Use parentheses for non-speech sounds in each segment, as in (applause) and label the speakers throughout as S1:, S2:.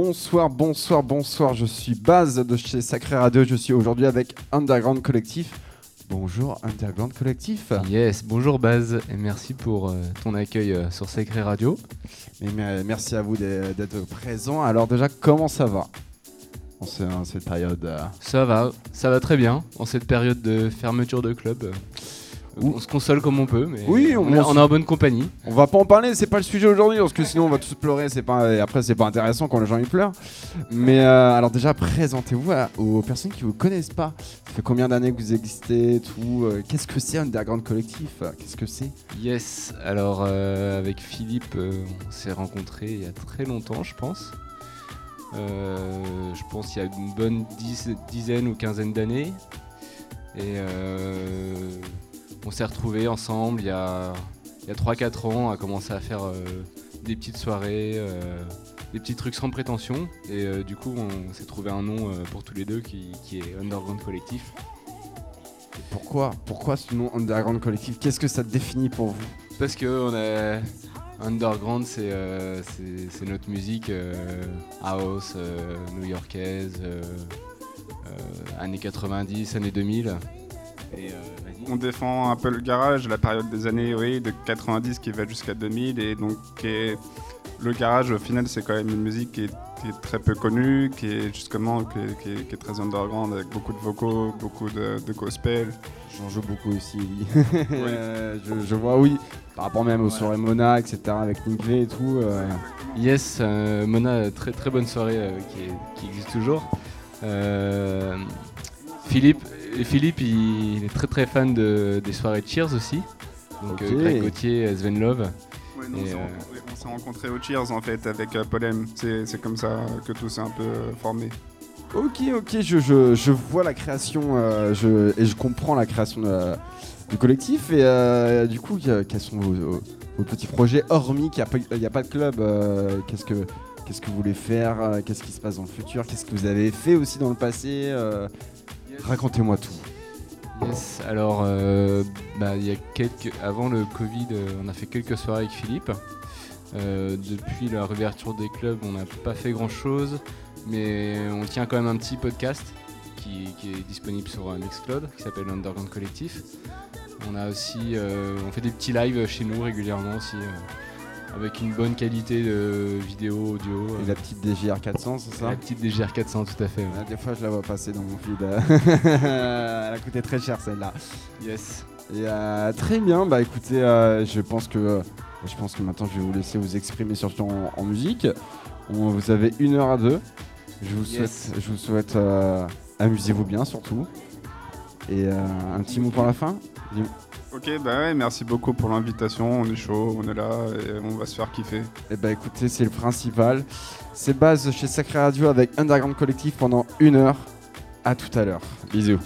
S1: Bonsoir, bonsoir, bonsoir. Je suis Baz de chez Sacré Radio. Je suis aujourd'hui avec Underground Collectif. Bonjour Underground Collectif.
S2: Yes, bonjour Baz et merci pour euh, ton accueil euh, sur Sacré Radio.
S1: Et merci à vous d'être présent. Alors déjà, comment ça va en, cette période euh
S2: Ça va, ça va très bien en cette période de fermeture de club. On se console comme on peut, mais
S1: oui,
S2: on, est, en bonne compagnie.
S1: On va pas en parler, c'est pas le sujet aujourd'hui, parce que sinon on va tous pleurer. C'est pas et après c'est pas intéressant quand les gens y pleurent. Mais euh, alors déjà présentez-vous aux personnes qui vous connaissent pas. Ça fait combien d'années que vous existez, tout euh, Qu'est-ce que c'est Underground Collectif Qu'est-ce que c'est?
S2: Yes. Alors euh, avec Philippe, on s'est rencontrés il y a très longtemps, je pense. je pense il y a une bonne dizaine ou quinzaine d'années. Et on s'est retrouvés ensemble il y a, 3-4 ans, à commencer à faire euh, des petites soirées, euh, des petits trucs sans prétention. Et euh, du coup, on s'est trouvé un nom pour tous les deux qui, est Underground Collectif.
S1: pourquoi Pourquoi ce nom Underground Collectif? Qu'est-ce que ça définit pour vous?
S2: Parce que on est Underground, c'est notre musique house, new-yorkaise, années 90, années 2000.
S3: Et on défend un peu le garage, la période des années oui, de 90 qui va jusqu'à 2000. Et donc, le garage, au final, c'est quand même une musique qui est, très peu connue, qui est justement qui est, très underground, avec beaucoup de vocaux, beaucoup de, gospel.
S1: J'en joue beaucoup aussi, oui. (laughs) je, vois, oui. Par rapport même aux soirées Mona, etc., avec Nick V et tout. Euh.
S2: Yes, euh, Mona, très très bonne soirée euh, qui, qui, existe toujours. Philippe, Philippe, il est très très fan de, des soirées Cheers aussi. Donc okay. Greg Gauthier, Sven Love.
S3: on s'est rencontrés au Cheers en fait avec euh, Polem. C'est comme ça que tout s'est un peu euh, formé.
S1: Ok, ok, je, je, je vois la création euh, je, et je comprends la création du collectif. Et du coup, quels sont vos, petits projets hormis qu'il n'y a, a, pas de club Qu'est-ce que Qu'est-ce que vous voulez faire Qu'est-ce qui se passe dans le futur Qu'est-ce que vous avez fait aussi dans le passé Racontez-moi tout.
S2: Yes, alors euh, bah, y a quelques... avant le Covid, euh, on a fait quelques soirées avec Philippe. Euh, depuis la réouverture des clubs, on n'a pas fait grand chose, mais on tient quand même un petit podcast qui, est disponible sur Mixcloud qui s'appelle Underground Collectif. On a aussi, on fait des petits lives chez nous régulièrement aussi avec une bonne qualité de vidéo, audio.
S1: Et la petite DJR 400, c'est ça
S2: La petite DJR 400, tout à fait.
S1: des fois, je la vois passer dans mon feed. (laughs) Elle a coûté très cher celle-là.
S2: Yes.
S1: Et euh, très bien, bah écoutez, euh, je pense que je pense que maintenant je vais vous laisser vous exprimer surtout en, musique. vous avez une heure à deux. Je vous souhaite, je vous souhaite euh, amusez-vous bien surtout. Et un petit mot pour la fin?
S3: Ok, bah ouais, merci beaucoup pour l'invitation. On est chaud, on est là et on va se faire kiffer. Et
S1: eh bah écoutez, c'est le principal. C'est base chez Sacré Radio avec Underground Collectif pendant une heure. À tout à l'heure. Bisous.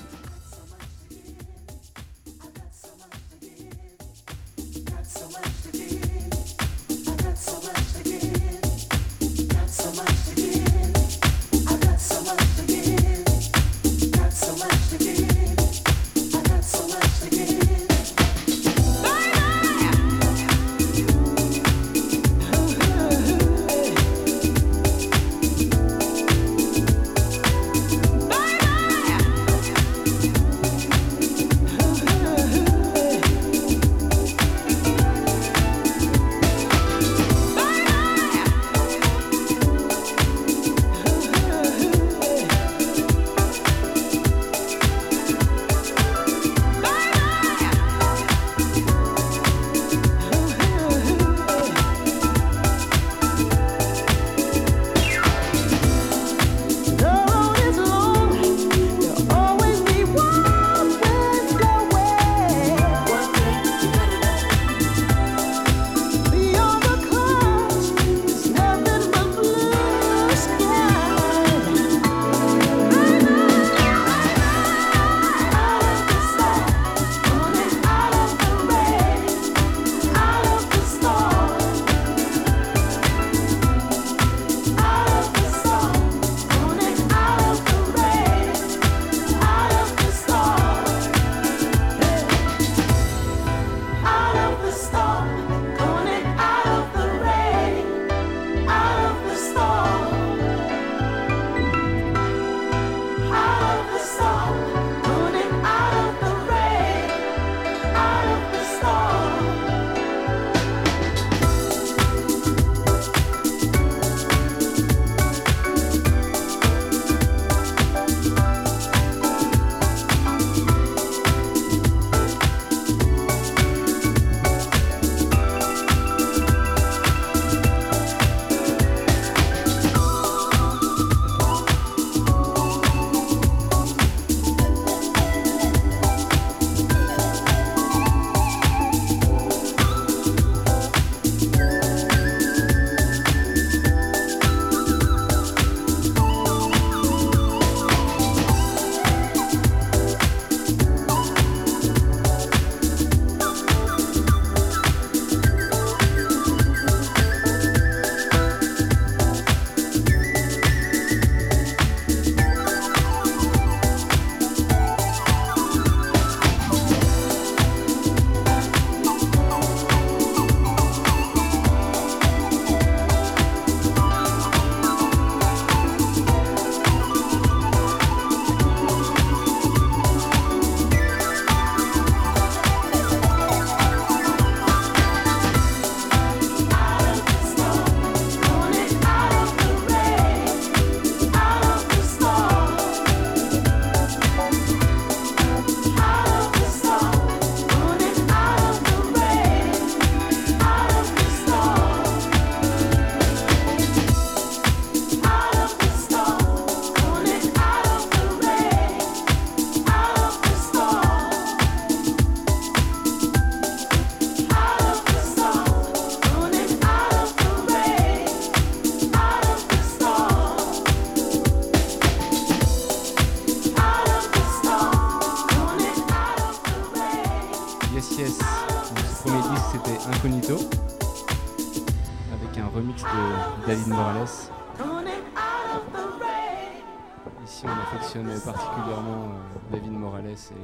S4: parallèle, c'est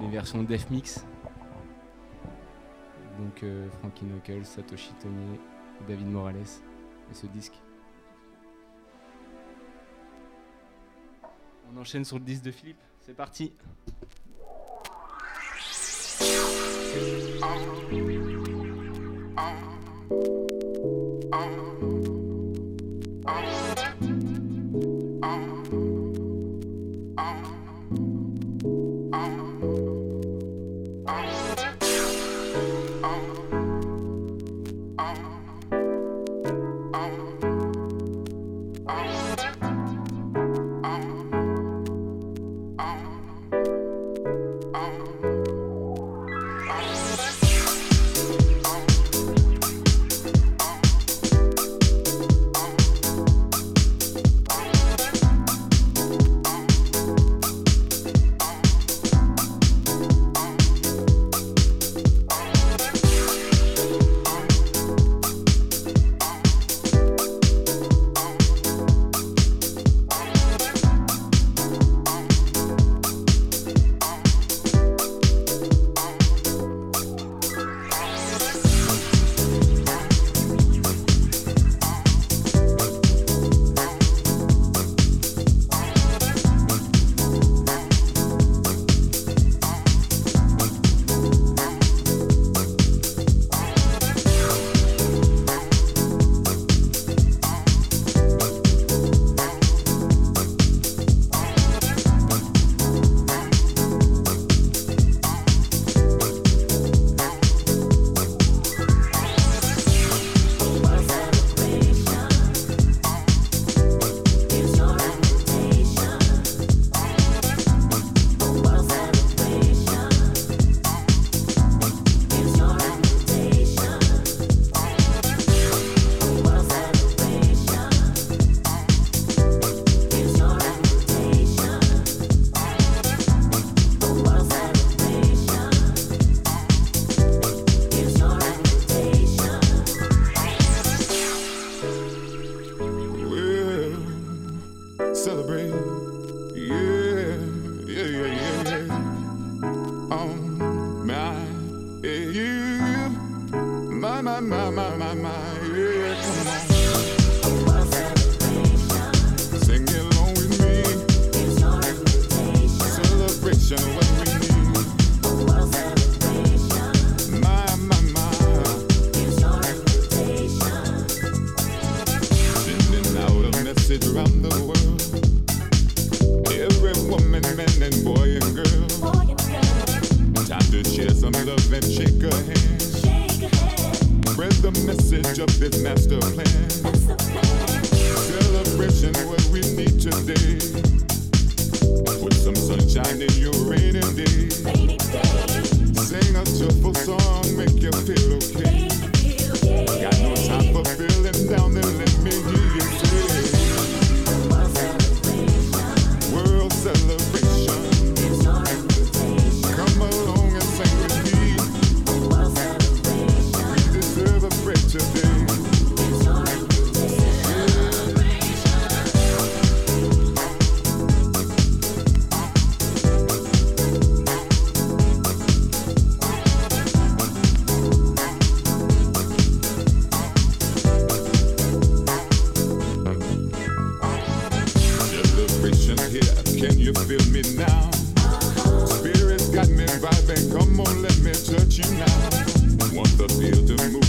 S4: les versions Def Mix. Donc euh, Frankie Knuckles, Satoshi Tonier, David Morales et ce disque. On enchaîne sur le disque de Philippe. C'est parti. Oh. Oh.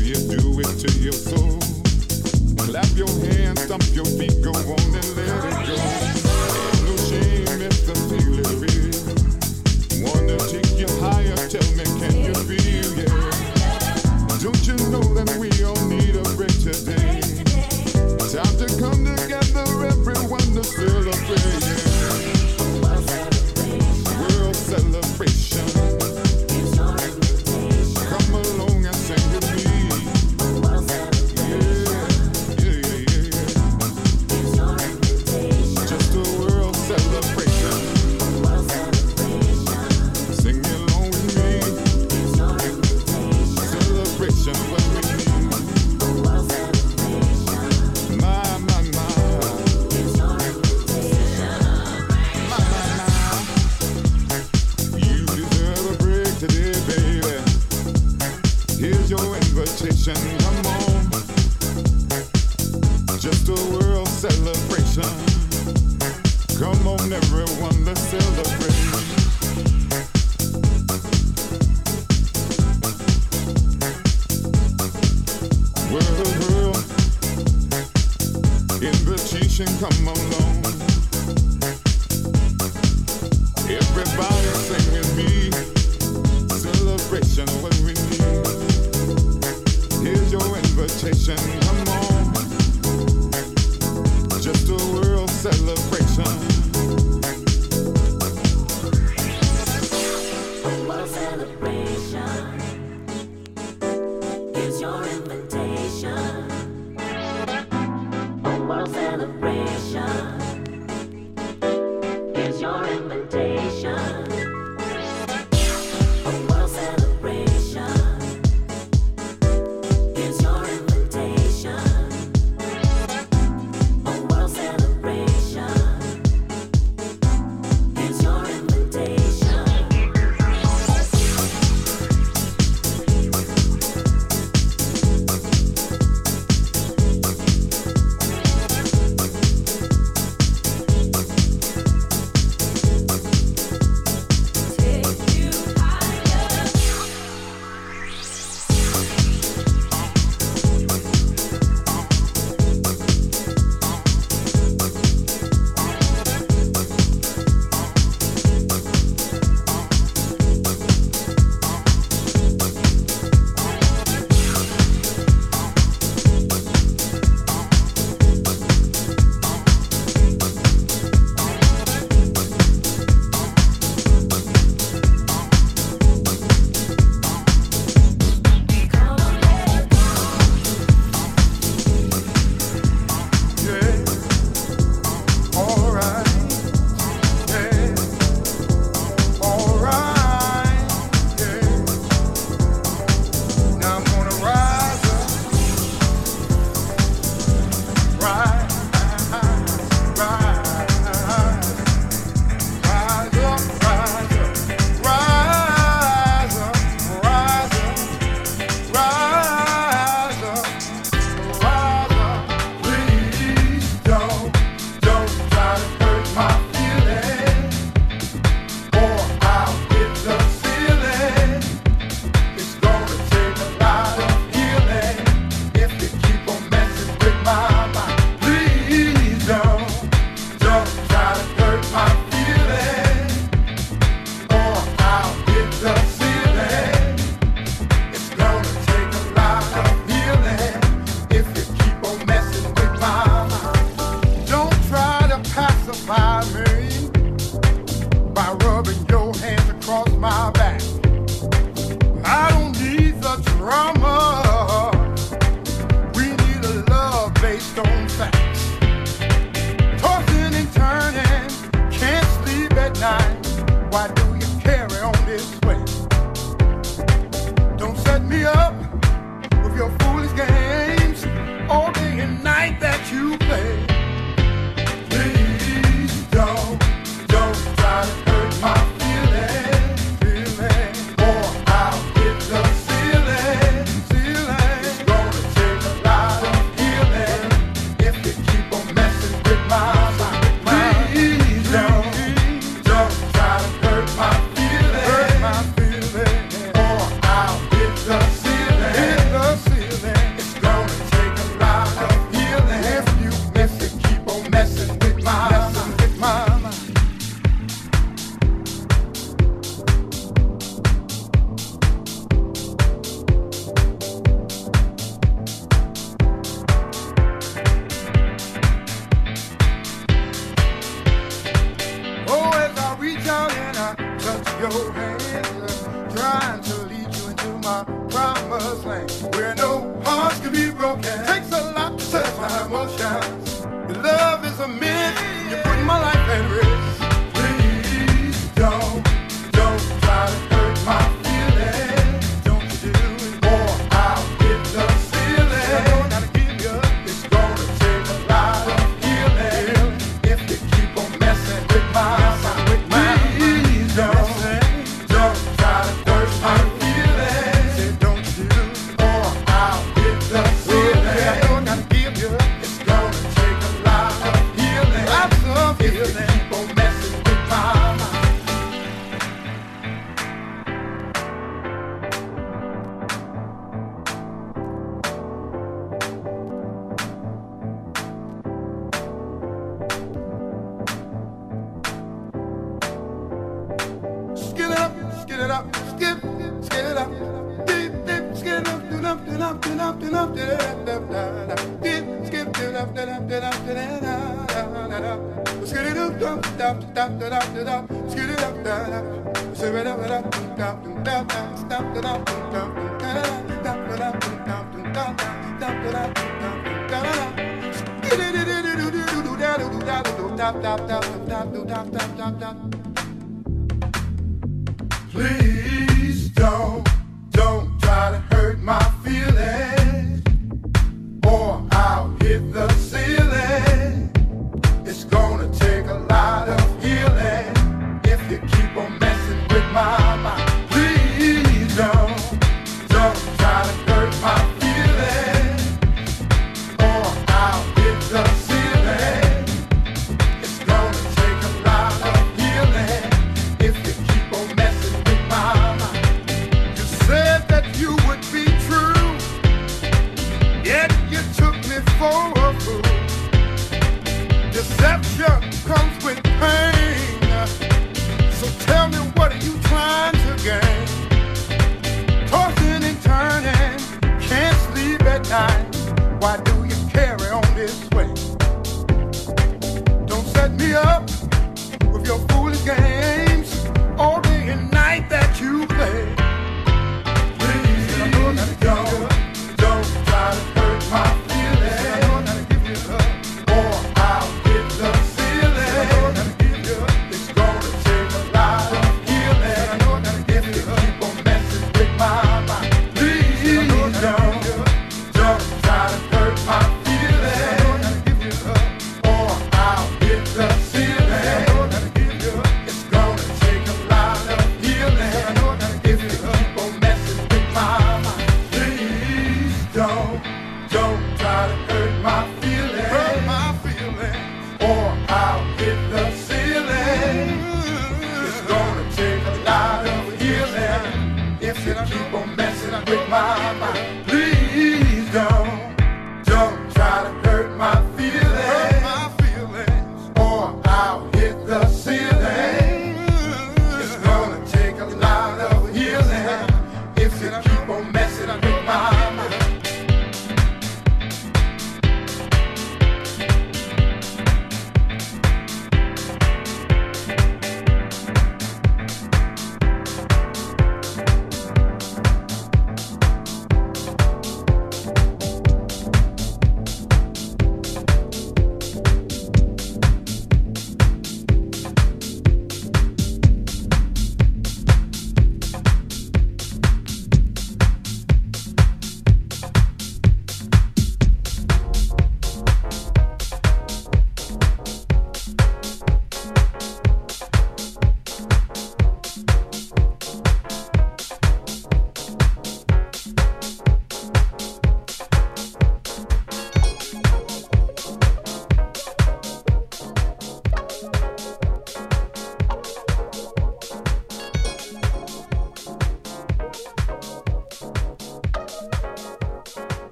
S5: you do it to your soul. Clap your hands, stomp your feet, go on
S6: and let it go.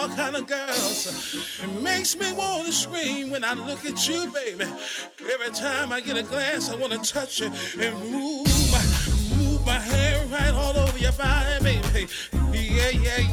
S6: All kind of girls. It makes me want to scream when I look at you, baby. Every time I get a glance, I want to touch you and move my, move my hair right all over your body, baby. Yeah, yeah, yeah, yeah,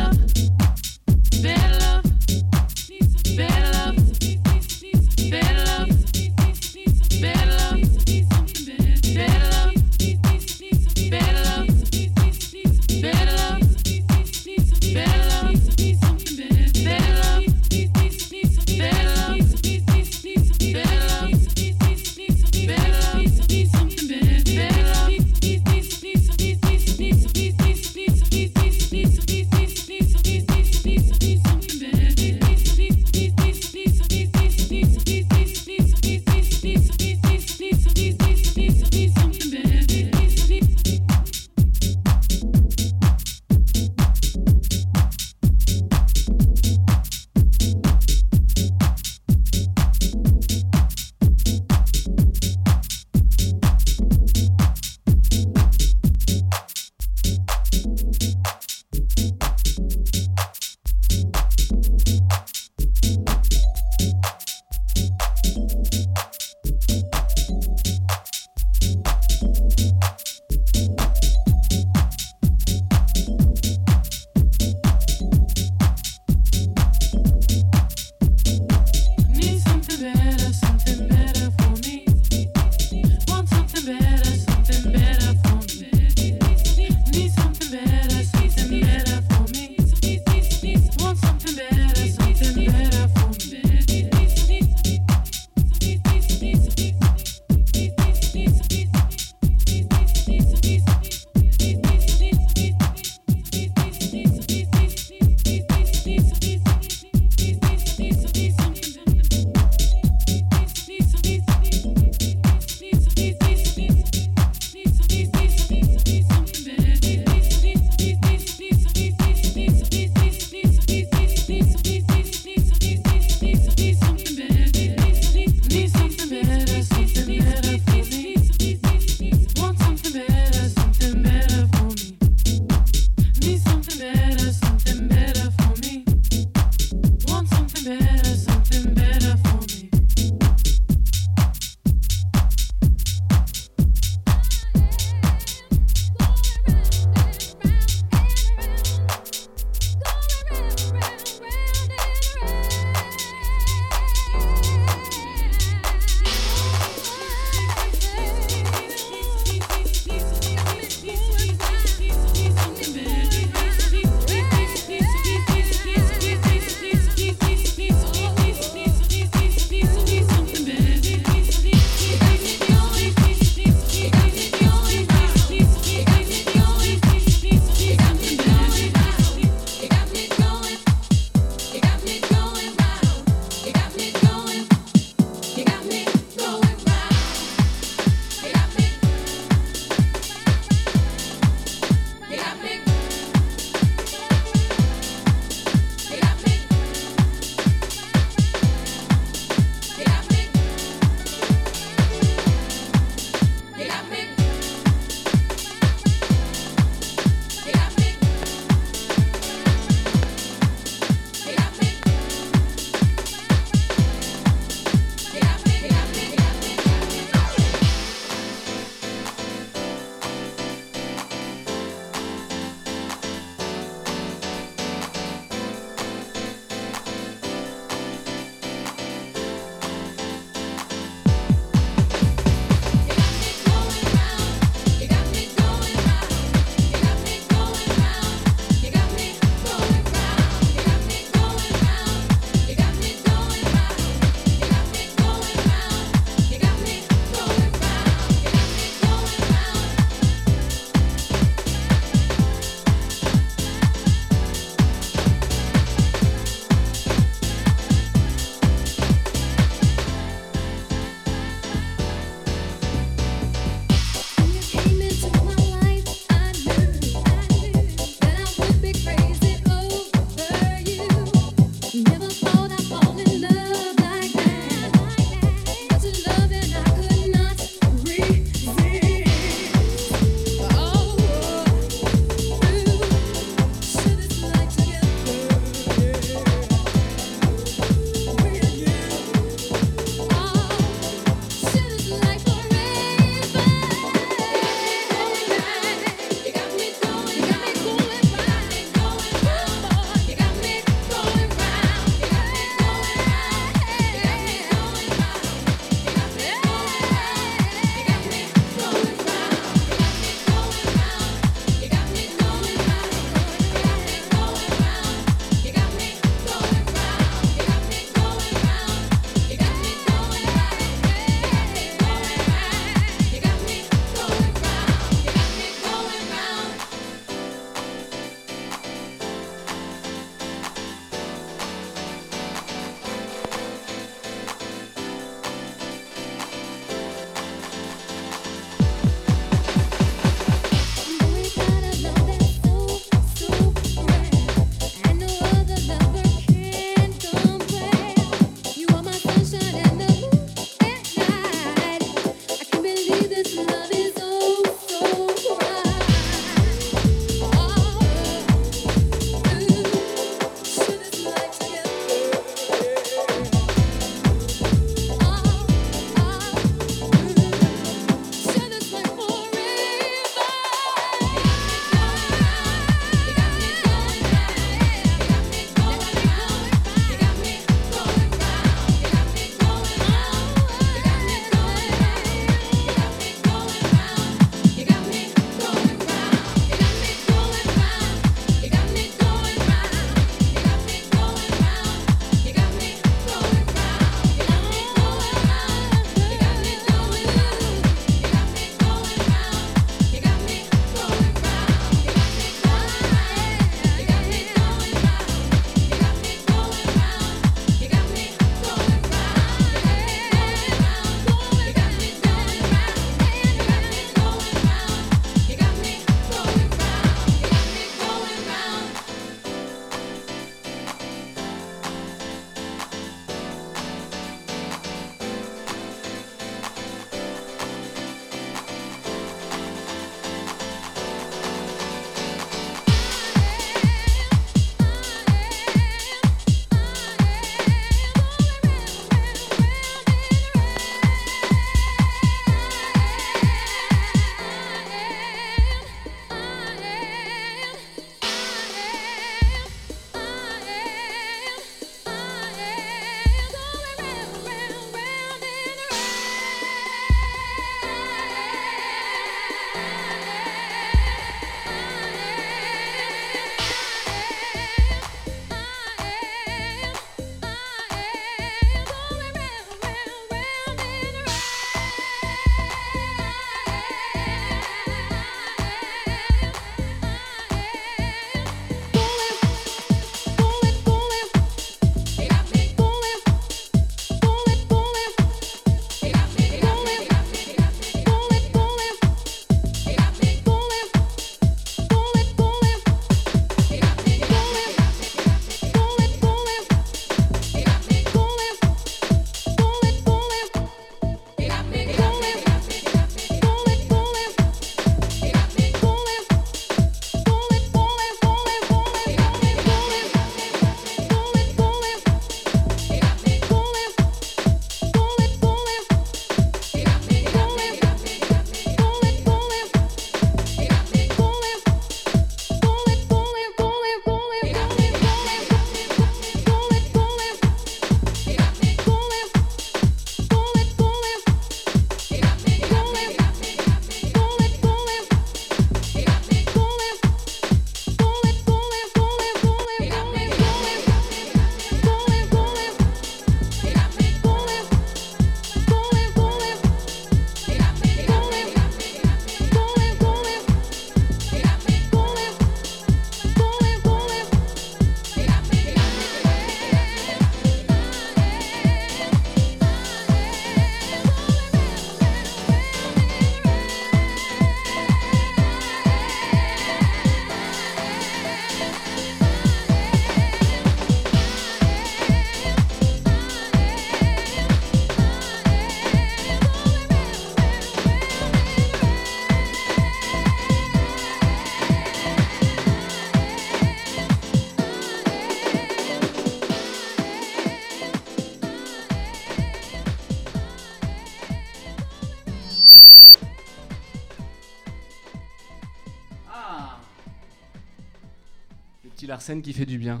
S2: Larsen qui fait du bien.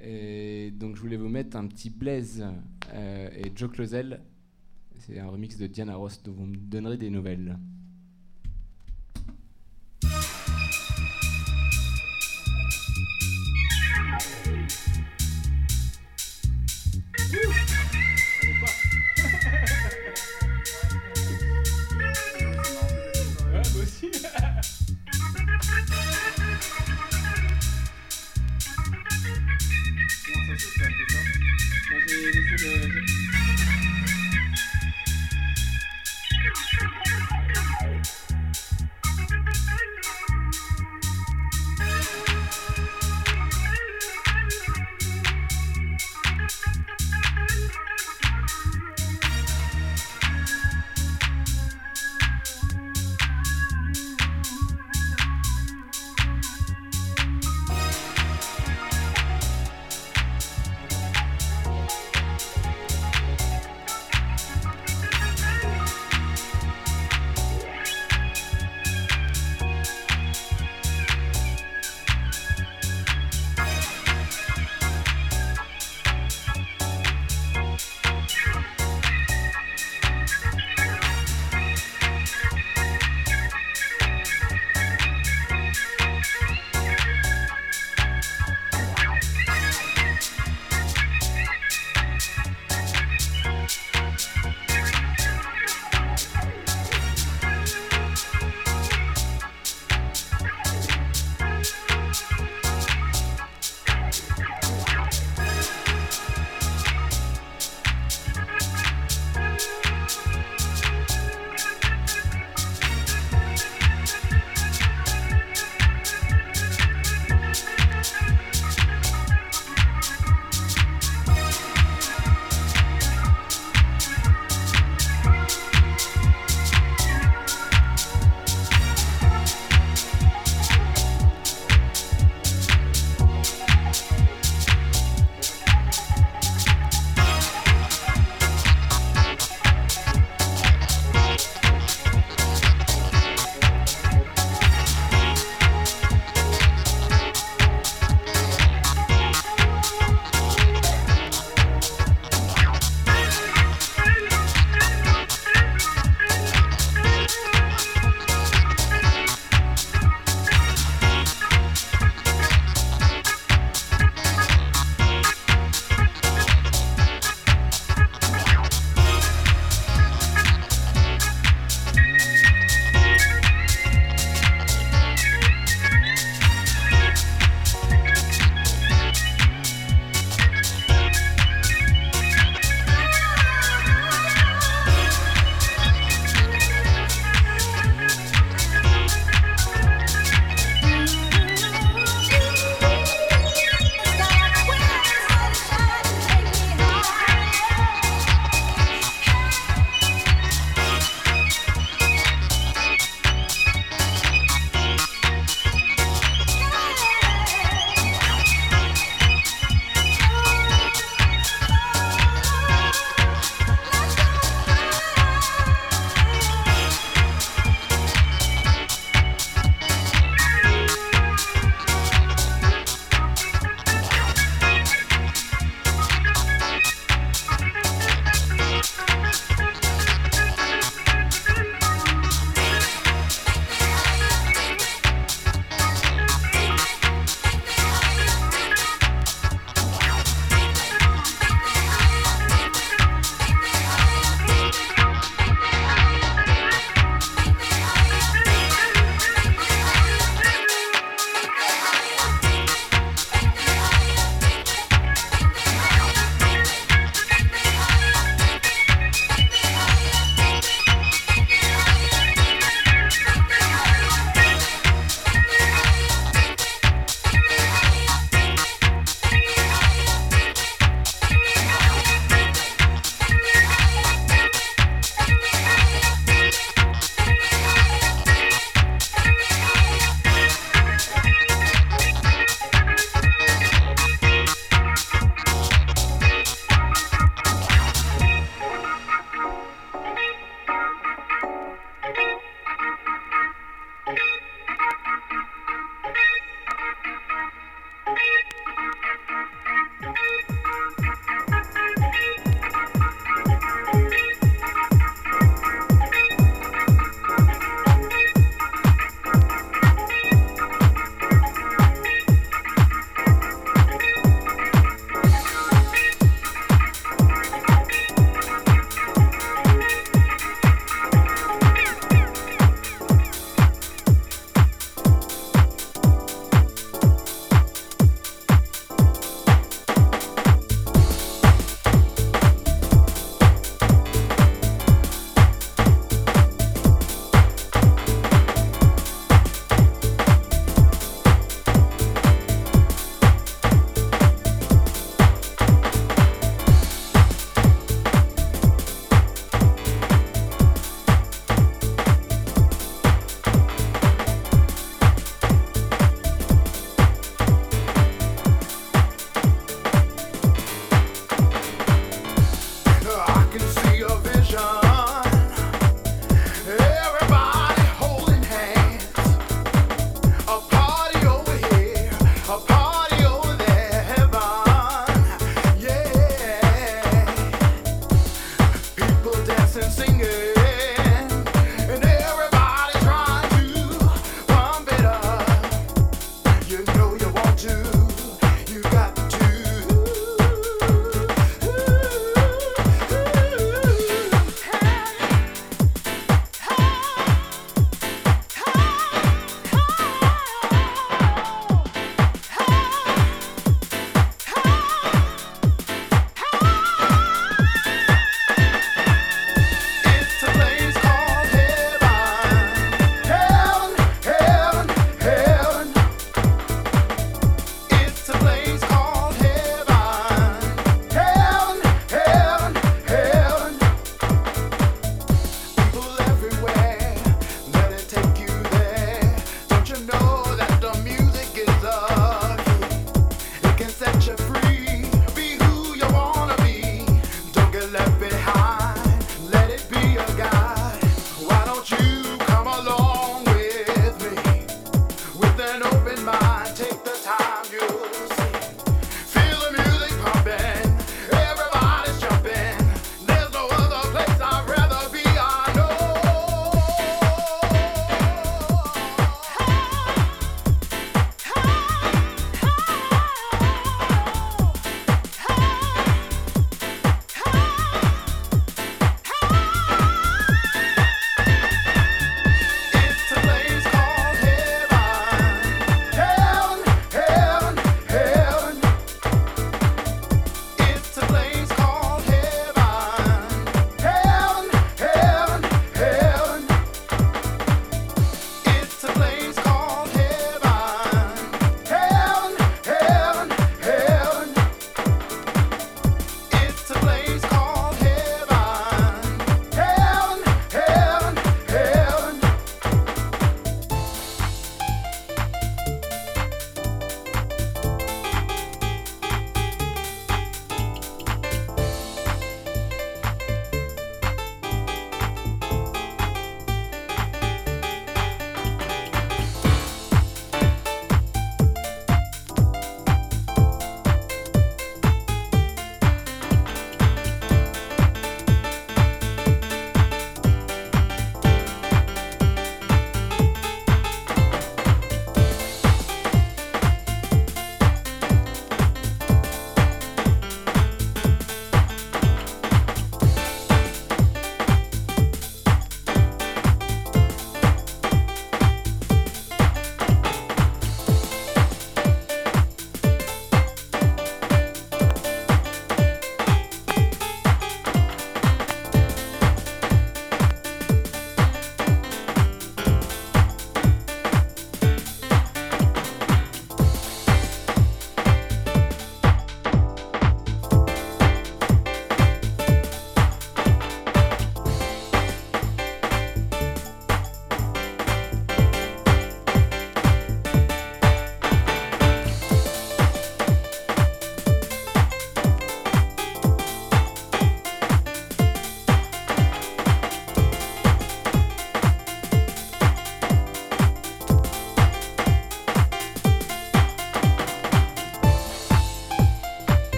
S2: Et donc je voulais vous mettre un petit Blaze euh, et Joe Closel. C'est un remix de Diana Ross dont vous me donnerez des nouvelles.